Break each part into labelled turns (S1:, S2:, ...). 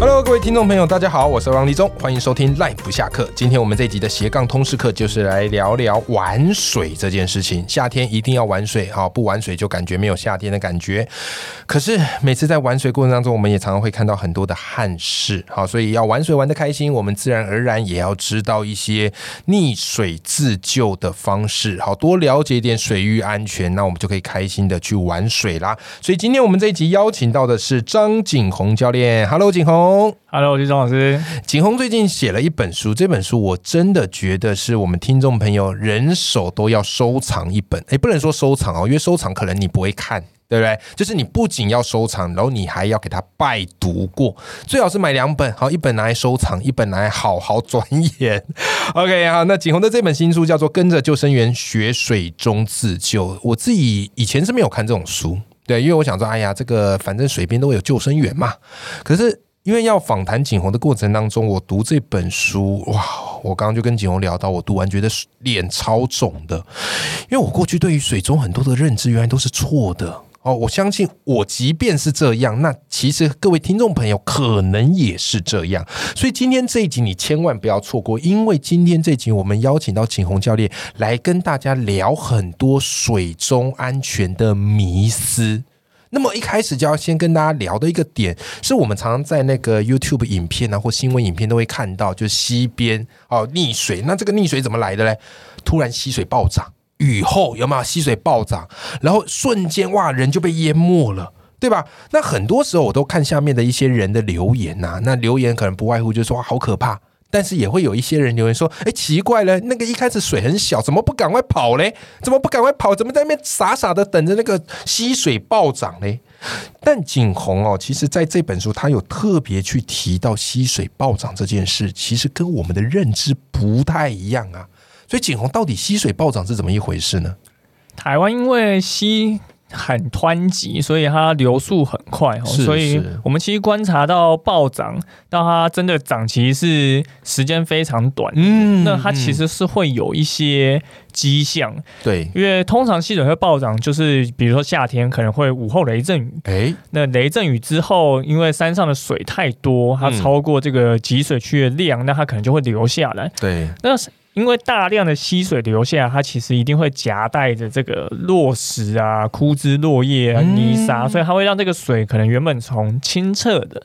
S1: Hello，各位听众朋友，大家好，我是王立忠，欢迎收听 Life 不下课。今天我们这集的斜杠通识课就是来聊聊玩水这件事情。夏天一定要玩水，哈，不玩水就感觉没有夏天的感觉。可是每次在玩水过程当中，我们也常常会看到很多的憾事，好，所以要玩水玩得开心，我们自然而然也要知道一些溺水自救的方式，好多了解一点水域安全，那我们就可以开心的去玩水啦。所以今天我们这一集邀请到的是张景宏教练，Hello，景宏。
S2: Hello，我是钟老师。
S1: 景洪最近写了一本书，这本书我真的觉得是我们听众朋友人手都要收藏一本。哎，不能说收藏哦，因为收藏可能你不会看，对不对？就是你不仅要收藏，然后你还要给他拜读过，最好是买两本，好，一本拿来收藏，一本拿来好好钻研。OK，好，那景洪的这本新书叫做《跟着救生员学水中自救》，我自己以前是没有看这种书。对，因为我想说，哎呀，这个反正水边都会有救生员嘛。可是因为要访谈景洪的过程当中，我读这本书，哇，我刚刚就跟景洪聊到，我读完觉得脸超肿的，因为我过去对于水中很多的认知原来都是错的。哦，我相信我即便是这样，那其实各位听众朋友可能也是这样。所以今天这一集你千万不要错过，因为今天这一集我们邀请到景洪教练来跟大家聊很多水中安全的迷思。那么一开始就要先跟大家聊的一个点，是我们常常在那个 YouTube 影片啊或新闻影片都会看到，就是溪边哦溺水。那这个溺水怎么来的嘞？突然溪水暴涨。雨后有没有溪水暴涨，然后瞬间哇人就被淹没了，对吧？那很多时候我都看下面的一些人的留言呐，那留言可能不外乎就是说好可怕，但是也会有一些人留言说，哎奇怪了，那个一开始水很小，怎么不赶快跑嘞？怎么不赶快跑？怎么在那边傻傻的等着那个溪水暴涨嘞？但景洪哦，其实在这本书他有特别去提到溪水暴涨这件事，其实跟我们的认知不太一样啊。所以景洪到底溪水暴涨是怎么一回事呢？
S2: 台湾因为溪很湍急，所以它流速很快，所以我们其实观察到暴涨到它真的涨，其实是时间非常短。嗯，那它其实是会有一些迹象。
S1: 对，
S2: 因为通常溪水会暴涨，就是比如说夏天可能会午后雷阵雨。哎，那雷阵雨之后，因为山上的水太多，它超过这个集水区的量，那它可能就会流下来。
S1: 对，
S2: 那。因为大量的溪水流下，它其实一定会夹带着这个落石啊、枯枝落叶啊、泥沙，所以它会让这个水可能原本从清澈的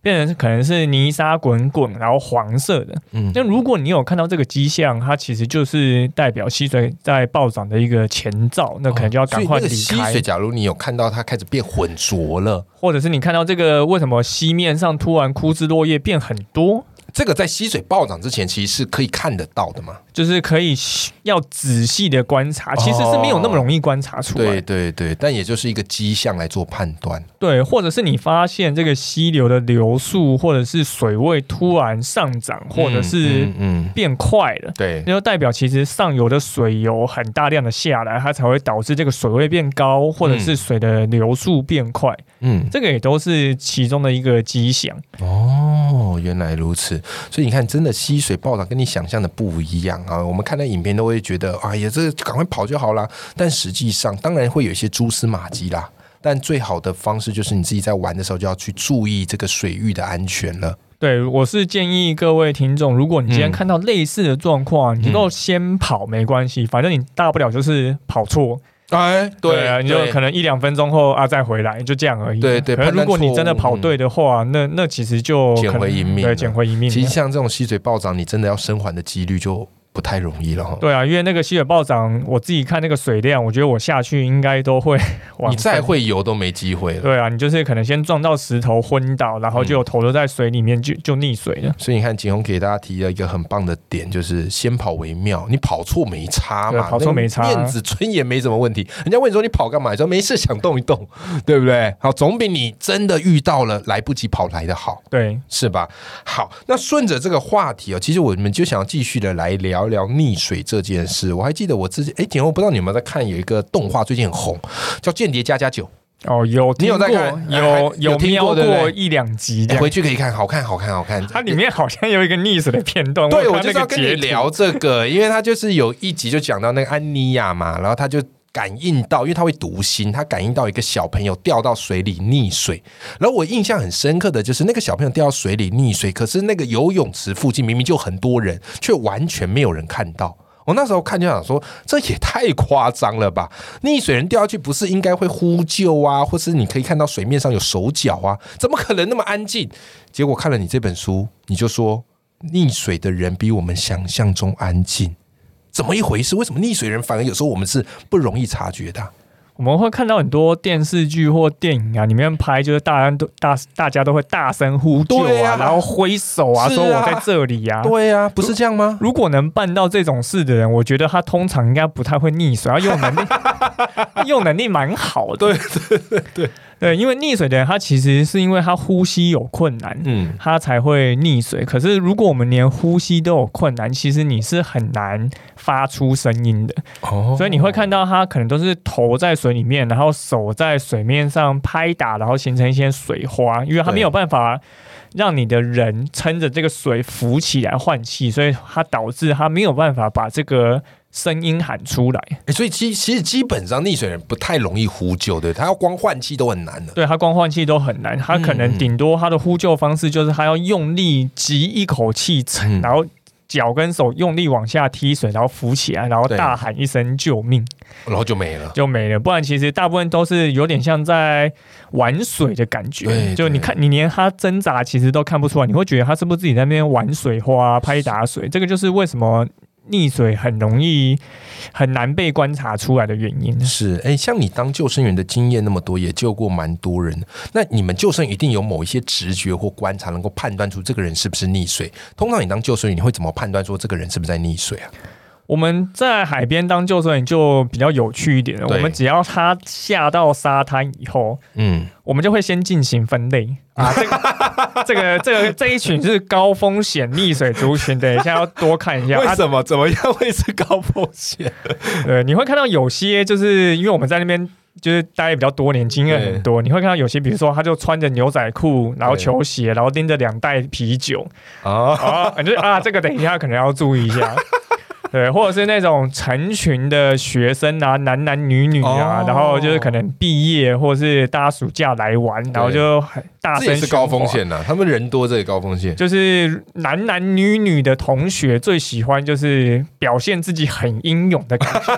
S2: 变成可能是泥沙滚滚，然后黄色的。嗯，那如果你有看到这个迹象，它其实就是代表溪水在暴涨的一个前兆，那可能就要赶快离开。溪
S1: 水，假如你有看到它开始变浑浊了，
S2: 或者是你看到这个为什么溪面上突然枯枝落叶变很多？
S1: 这个在溪水暴涨之前，其实是可以看得到的嘛？
S2: 就是可以要仔细的观察，其实是没有那么容易观察出
S1: 来。对对对，但也就是一个迹象来做判断。
S2: 对，或者是你发现这个溪流的流速，或者是水位突然上涨，或者是嗯变快了，
S1: 对，
S2: 那就代表其实上游的水有很大量的下来，它才会导致这个水位变高，或者是水的流速变快。嗯，这个也都是其中的一个迹象。
S1: 哦，原来如此。所以你看，真的溪水暴涨跟你想象的不一样啊！我们看那影片都会觉得，哎呀，这赶快跑就好了。但实际上，当然会有一些蛛丝马迹啦。但最好的方式就是你自己在玩的时候就要去注意这个水域的安全了。
S2: 对，我是建议各位听众，如果你今天看到类似的状况，你能够先跑没关系，反正你大不了就是跑错。
S1: 哎，对
S2: 啊，你就可能一两分钟后啊再回来，就这样而已。
S1: 对对，可
S2: 如果你真的跑对的话，那那其实就
S1: 捡回一命，
S2: 对，捡回一命。
S1: 其实像这种吸水暴涨，你真的要生还的几率就。不太容易了哈。
S2: 对啊，因为那个溪水暴涨，我自己看那个水量，我觉得我下去应该都会，
S1: 你再会游都没机会了。
S2: 对啊，你就是可能先撞到石头昏倒，然后就头都在水里面就就溺水了。
S1: 所以你看景洪给大家提了一个很棒的点，就是先跑为妙。你跑错没差嘛，
S2: 跑错没差，
S1: 面子尊严没什么问题。人家问你说你跑干嘛？你说没事想动一动，对不对？好，总比你真的遇到了来不及跑来的好。
S2: 对，
S1: 是吧？好，那顺着这个话题哦，其实我们就想要继续的来聊聊聊溺水。这件事，我还记得我之前哎，景欧不知道你有没有在看有一个动画，最近很红，叫《间谍加加九》
S2: 哦，有
S1: 你有在看
S2: 有
S1: 有听过
S2: 过一两集
S1: 回去可以看，好看，好看，好看。
S2: 它里面好像有一个溺水的片段，
S1: 对，我就是要跟你聊这个，因为他就是有一集就讲到那个安妮亚嘛，然后他就感应到，因为他会读心，他感应到一个小朋友掉到水里溺水，然后我印象很深刻的就是那个小朋友掉到水里溺水，可是那个游泳池附近明明就很多人，却完全没有人看到。我那时候看就想说，这也太夸张了吧！溺水人掉下去不是应该会呼救啊，或是你可以看到水面上有手脚啊，怎么可能那么安静？结果看了你这本书，你就说溺水的人比我们想象中安静，怎么一回事？为什么溺水人反而有时候我们是不容易察觉的啊、
S2: 我们会看到很多电视剧或电影啊，里面拍就是大家都大大家都会大声呼救啊，
S1: 啊
S2: 然后挥手啊，
S1: 啊
S2: 说我在这里啊。
S1: 对呀、不是这样吗？
S2: 如果能办到这种事的人，我觉得他通常应该不太会溺水，他用能力 用能力蛮好的。对对对对对，因为溺水的人他其实是因为他呼吸有困难，
S1: 嗯，
S2: 他才会溺水。可是如果我们连呼吸都有困难，其实你是很难发出声音的。
S1: 哦
S2: 所以你会看到他可能都是头在水里面，然后手在水面上拍打，然后形成一些水花，因为他没有办法让你的人撑着这个水浮起来换气，所以它导致他没有办法把这个声音喊出来。
S1: 欸所以其其实基本上溺水人不太容易呼救，对，他要光换气都很难的。
S2: 对他光换气都很难，他可能顶多他的呼救方式就是他要用力挤一口气，
S1: 嗯
S2: 然后脚跟手用力往下踢水，然后浮起来，然后大喊一声救命。
S1: 然后就没了。
S2: 就没了。不然其实大部分都是有点像在玩水的感觉，就你看你连他挣扎其实都看不出来，你会觉得他是不是自己在那边玩水花、拍打水？这个就是为什么溺水很容易很难被观察出来的原因。
S1: 是，哎、像你当救生员的经验那么多，也救过蛮多人，那你们救生一定有某一些直觉或观察，能够判断出这个人是不是溺水。通常你当救生员，你会怎么判断说这个人是不是在溺水啊？
S2: 我们在海边当救生员就比较有趣一点了，我们只要他下到沙滩以后。
S1: 嗯，
S2: 我们就会先进行分类啊，这个 这个这个这一群是高风险溺水族群，等 一下要多看一下。为
S1: 什么？怎么样会是高风险？
S2: 对，你会看到有些就是因为我们在那边就是待比较多年，经验很多，你会看到有些，比如说他就穿着牛仔裤，然后球鞋，然后拎着两袋啤酒
S1: 啊，
S2: 啊，你就啊，这个等一下可能要注意一下。对，或者是那种成群的学生啊，男男女女啊，
S1: 哦。
S2: 然后就是可能毕业或者是大家暑假来玩，然后就很大声
S1: 这也是高风险呐、他们人多，这也高风险。
S2: 就是男男女女的同学最喜欢就是表现自己很英勇的感觉，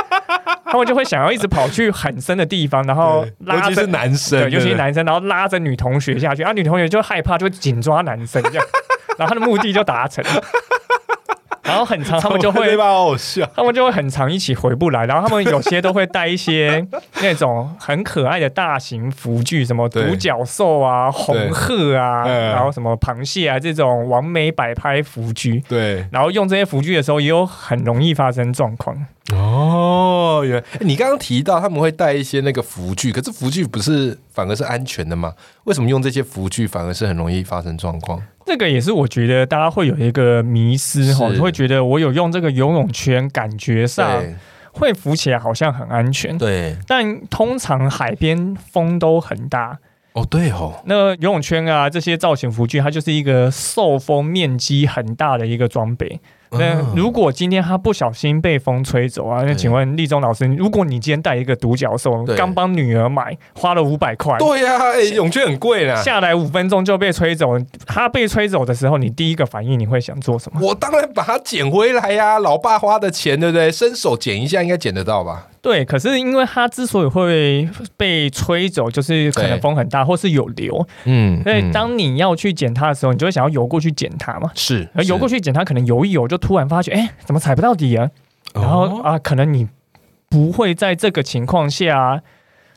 S2: 他们就会想要一直跑去很深的地方，然后拉着
S1: 尤其是男生，
S2: 对，尤其是男生，然后拉着女同学下去，啊，女同学就害怕，就会紧抓男生这样，然后他的目的就达成了。然后很长，他们就会。他们就会很长一起回不来，然后他们有些都会带一些 那种很可爱的大型浮具，什么
S1: 对
S2: 独角兽啊、红鹤啊，
S1: 嗯
S2: 然后什么螃蟹啊这种完美摆拍浮具。
S1: 对，
S2: 然后用这些浮具的时候，也有很容易发生状况。
S1: 哦，原来欸你刚刚提到他们会带一些那个浮具，可是浮具不是反而是安全的吗？为什么用这些浮具反而是很容易发生状况？
S2: 这个也是我觉得大家会有一个迷失哈，
S1: 是
S2: 会觉得我有用这个游泳圈，感觉上
S1: 对。
S2: 会浮起来好像很安全，
S1: 对，
S2: 但通常海边风都很大，
S1: 哦对哦，
S2: 那游泳圈啊，这些造型浮具，它就是一个受风面积很大的一个装备。那
S1: 嗯
S2: 如果今天他不小心被风吹走啊，那请问立中老师，如果你今天带一个独角兽，刚帮女儿买，花了五百块，
S1: 对呀、啊，哎、泳圈很贵啦。
S2: 下来五分钟就被吹走，他被吹走的时候，你第一个反应你会想做什么？
S1: 我当然把它捡回来呀、老爸花的钱，对不对？伸手捡一下，应该捡得到吧？
S2: 对，可是因为它之所以会被吹走，就是可能风很大，或是有流，
S1: 嗯
S2: 所以当你要去捡它的时候，你就会想要游过去捡它嘛。
S1: 是
S2: 而游过，
S1: 去
S2: 捡它，可能游一游就突然发觉，哎、怎么踩不到底啊？然后
S1: 哦
S2: 啊，可能你不会在这个情况下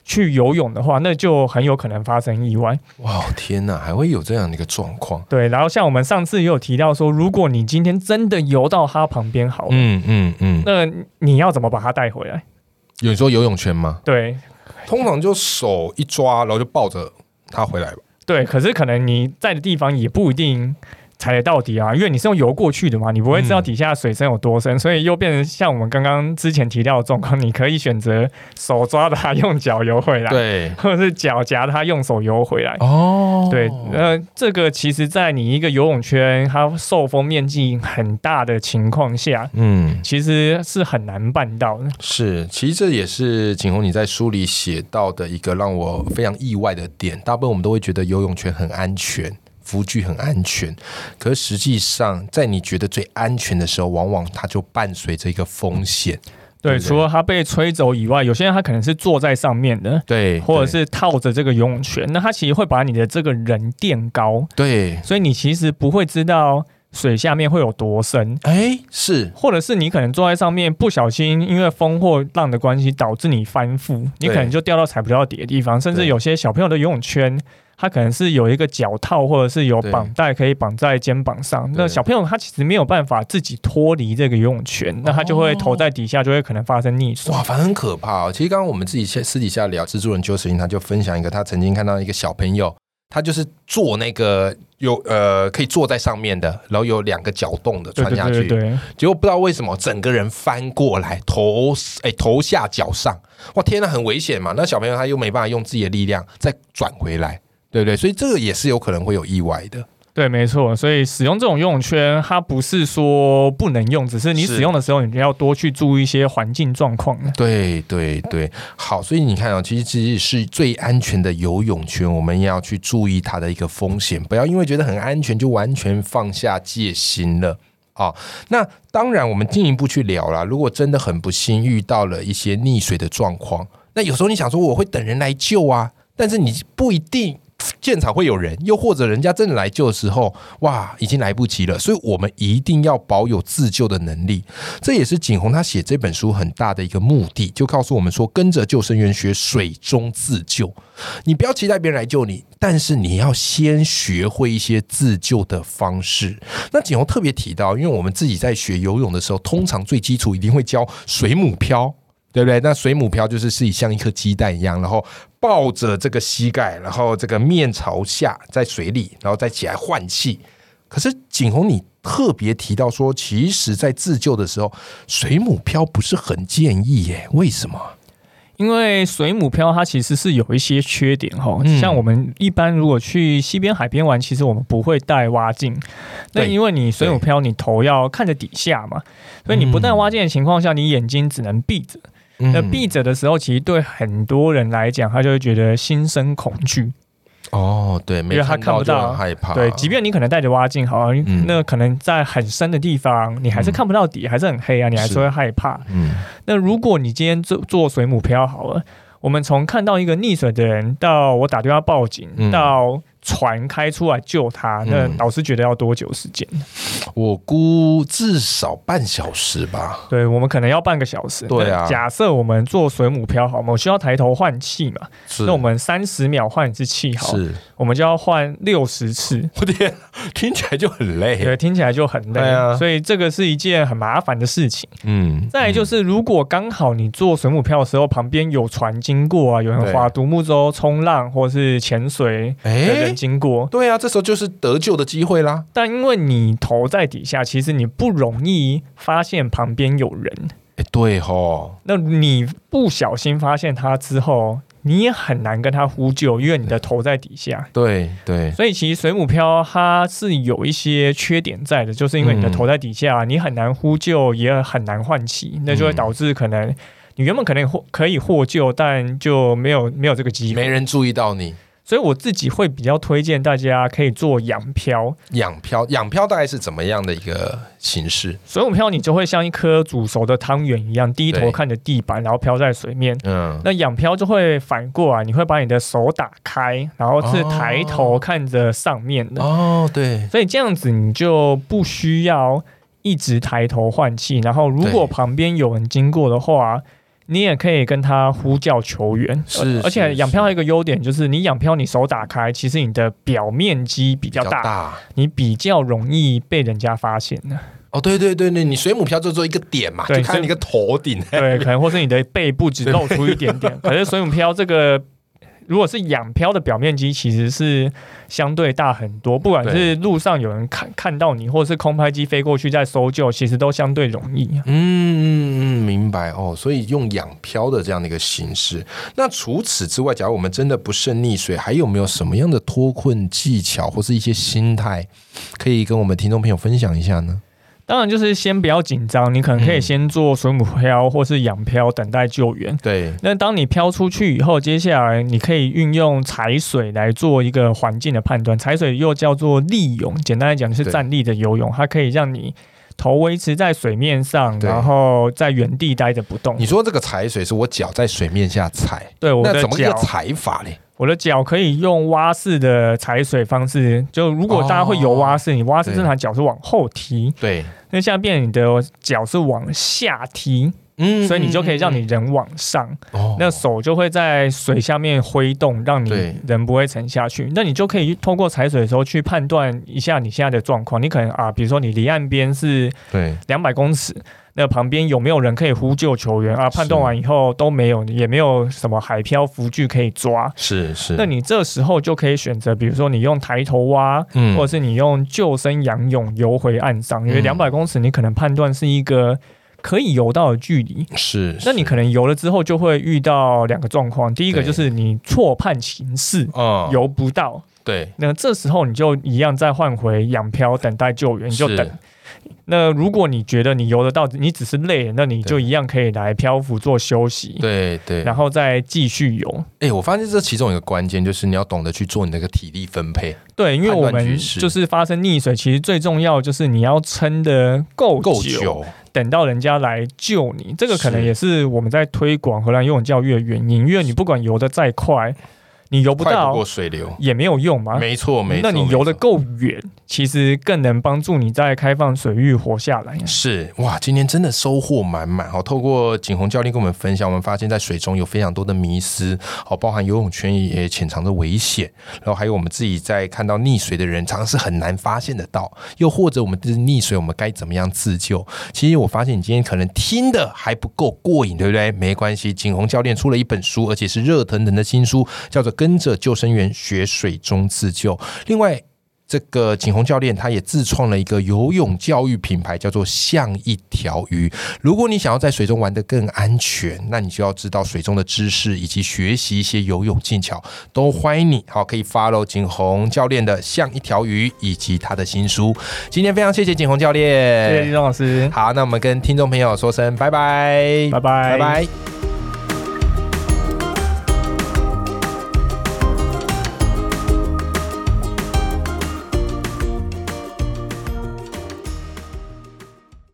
S2: 去游泳的话，那就很有可能发生意外。
S1: 哇天哪，还会有这样的一个状况？
S2: 对，然后像我们上次也有提到说，如果你今天真的游到它旁边好了，
S1: 嗯嗯嗯，
S2: 那你要怎么把它带回来？
S1: 有说游泳圈吗？
S2: 对
S1: 通常就手一抓，然后就抱着它回来吧。
S2: 对，可是可能你在的地方也不一定踩得到底啊，因为你是用游过去的嘛，你不会知道底下水深有多深，所以又变成像我们刚刚之前提到的状况，你可以选择手抓它，用脚游回来，
S1: 对，
S2: 或者是脚夹它，用手游回来。
S1: 哦，
S2: 对，呃，这个其实，在你一个游泳圈它受风面积很大的情况下，
S1: 嗯，
S2: 其实是很难办到的。
S1: 是，其实这也是景洪你在书里写到的一个让我非常意外的点。大部分我们都会觉得游泳圈很安全。浮具很安全，可是实际上，在你觉得最安全的时候，往往它就伴随着一个风险。
S2: 对，除了它被吹走以外，有些人他可能是坐在上面的，
S1: 对，
S2: 或者是套着这个游泳圈，那他其实会把你的这个人垫高，
S1: 对，
S2: 所以你其实不会知道水下面会有多深。
S1: 哎，是，
S2: 或者是你可能坐在上面，不小心因为风或浪的关系导致你翻覆，你可能就掉到踩不到底的地方，甚至有些小朋友的游泳圈。它可能是有一个脚套，或者是有绑带可以绑在肩膀上。那小朋友他其实没有办法自己脱离这个游泳圈，那他就会头在底下，就会可能发生溺水。
S1: 哇，反正很可怕哦。其实刚刚我们自己私私底下聊，蜘蛛人邱石英他就分享一个，他曾经看到一个小朋友，他就是坐那个有呃可以坐在上面的，然后有两个脚洞的穿下去，
S2: 对
S1: 结果不知道为什么整个人翻过来，头哎头下脚上，哇天呐，很危险嘛。那小朋友他又没办法用自己的力量再转回来。对不对？所以这个也是有可能会有意外的。
S2: 对，没错。所以使用这种游泳圈，它不是说不能用，只是你使用的时候，你要多去注意一些环境状况。
S1: 对对对，好。所以你看啊，其实其实是最安全的游泳圈，我们要去注意它的一个风险，不要因为觉得很安全就完全放下戒心了啊。那当然，我们进一步去聊了。如果真的很不幸遇到了一些溺水的状况，那有时候你想说我会等人来救啊，但是你不一定。现场会有人，又或者人家真的来救的时候，哇，已经来不及了。所以，我们一定要保有自救的能力。这也是景洪他写这本书很大的一个目的，就告诉我们说，跟着救生员学水中自救。你不要期待别人来救你，但是你要先学会一些自救的方式。那景洪特别提到，因为我们自己在学游泳的时候，通常最基础一定会教水母漂。对不对？那水母漂就是是以像一颗鸡蛋一样，然后抱着这个膝盖，然后这个面朝下在水里，然后再起来换气。可是景洪，你特别提到说，其实，在自救的时候，水母漂不是很建议耶？为什么？
S2: 因为水母漂它其实是有一些缺点哈，像我们一般如果去西边海边玩，其实我们不会带蛙镜。那因为你水母漂，你头要看着底下嘛，所以你不带蛙镜的情况下，你眼睛只能闭着。那闭着的时候，其实对很多人来讲，他就会觉得心生恐惧。
S1: 哦，对，因
S2: 为他看不到，
S1: 害怕。
S2: 对，即便你可能带着蛙镜，好，那可能在很深的地方，你还是看不到底，还是很黑啊，你还是会害怕。嗯，那如果你今天做做水母漂好了，我们从看到一个溺水的人，到我打电话报警，到。船开出来救他，那老师觉得要多久时间？
S1: 我估至少半小时吧。
S2: 对，我们可能要半个小时。
S1: 对啊，
S2: 假设我们做水母漂好吗？我需要抬头换气嘛？那我们三十秒换一次气好，是，我们就要换六十次。
S1: 我天，听起来就很累。
S2: 对，听起来就很累啊。所以这个是一件很麻烦的事情。嗯。再就是，如果刚好你做水母漂的时候，旁边有船经过啊，有人划独木舟、冲浪或是潜水，哎。经过
S1: 对啊，这时候就是得救的机会啦。
S2: 但因为你头在底下，其实你不容易发现旁边有人。
S1: 哎，对吼。
S2: 那你不小心发现他之后，你也很难跟他呼救，因为你的头在底下。
S1: 对对。
S2: 所以其实水母漂它是有一些缺点在的，就是因为你的头在底下，你很难呼救，也很难换气，那就会导致可能你原本可能获可以获救，但就没有没有这个机会，
S1: 没人注意到你。
S2: 所以我自己会比较推荐大家可以做仰漂。
S1: 仰漂，仰漂大概是怎么样的一个形式？
S2: 水母漂你就会像一颗煮熟的汤圆一样，低头看着地板，然后漂在水面。嗯。那仰漂就会反过来，你会把你的手打开，然后是抬头看着上面的。
S1: 哦，对。
S2: 所以这样子你就不需要一直抬头换气，然后如果旁边有人经过的话。你也可以跟他呼叫求援，
S1: 是，
S2: 而且仰漂一个优点就是，你仰漂你手打开，其实你的表面积比较大，你比较容易被人家发现的。
S1: 哦，对对对对，你水母漂就做一个点嘛，就看你个头顶，
S2: 对，可能或是你的背部只露出一点点，可是水母漂这个。如果是仰漂的表面积，其实是相对大很多。不管是路上有人看看到你，或是空拍机飞过去在搜救，其实都相对容易。
S1: 嗯嗯嗯，明白哦。所以用仰漂的这样的一个形式。那除此之外，假如我们真的不慎溺水，还有没有什么样的脱困技巧或是一些心态，可以跟我们听众朋友分享一下呢？
S2: 当然，就是先不要紧张，你可能可以先做水母漂或是仰漂，等待救援。
S1: 对。
S2: 那当你漂出去以后，接下来你可以运用踩水来做一个环境的判断。踩水又叫做立泳，简单来讲就是站立的游泳，它可以让你头维持在水面上，然后在原地待着不动。
S1: 你说这个踩水是我脚在水面下踩？
S2: 对，我的
S1: 怎么个踩法嘞？
S2: 我的脚可以用蛙式的踩水方式，就如果大家会游蛙式，你蛙式正常脚是往后踢，
S1: 对，
S2: 那现在变你的脚是往下踢，嗯，所以你就可以让你人往上，那手就会在水下面挥动，让你人不会沉下去。那你就可以通过踩水的时候去判断一下你现在的状况。你可能啊，比如说你离岸边是
S1: 对
S2: 两百公尺。那旁边有没有人可以呼救球员啊？判断完以后都没有，也没有什么海漂浮具可以抓。
S1: 是是，
S2: 那你这时候就可以选择，比如说你用抬头蛙，嗯，或者是你用救生仰泳游回岸上，因为两百公尺你可能判断是一个可以游到的距离。
S1: 是，
S2: 那你可能游了之后就会遇到两个状况，第一个就是你错判形势，游不到。
S1: 对，
S2: 那这时候你就一样再换回仰漂等待救援，就等。那如果你觉得你游得到，你只是累，那你就一样可以来漂浮做休息。
S1: 对对，
S2: 然后再继续游。
S1: 哎，我发现这其中一个关键就是你要懂得去做你那个体力分配。
S2: 对，因为我们就是发生溺水，其实最重要就是你要撑得够够久，等到人家来救你。这个可能也是我们在推广荷兰游泳教育的原因，因为你不管游得再快。你游不到
S1: 过水流
S2: 也没有用吗？
S1: 没错，没错。
S2: 那你游得够远，其实更能帮助你在开放水域活下来。
S1: 是哇，今天真的收获满满。好，透过景洪教练跟我们分享，我们发现在水中有非常多的迷失，好，包含游泳圈也潜藏着危险，然后还有我们自己在看到溺水的人，常常是很难发现得到。又或者我们是溺水，我们该怎么样自救？其实我发现你今天可能听的还不够过瘾，对不对？没关系，景洪教练出了一本书，而且是热腾腾的新书，叫做。跟着救生员学水中自救。另外，这个景洪教练他也自创了一个游泳教育品牌，叫做“像一条鱼”。如果你想要在水中玩得更安全，那你就要知道水中的知识以及学习一些游泳技巧。都欢迎你，好可以 follow 景洪教练的“像一条鱼”以及他的新书。今天非常谢谢景洪教练，
S2: 谢谢李老师。
S1: 好，那我们跟听众朋友说声拜拜，
S2: 拜拜，
S1: 拜拜。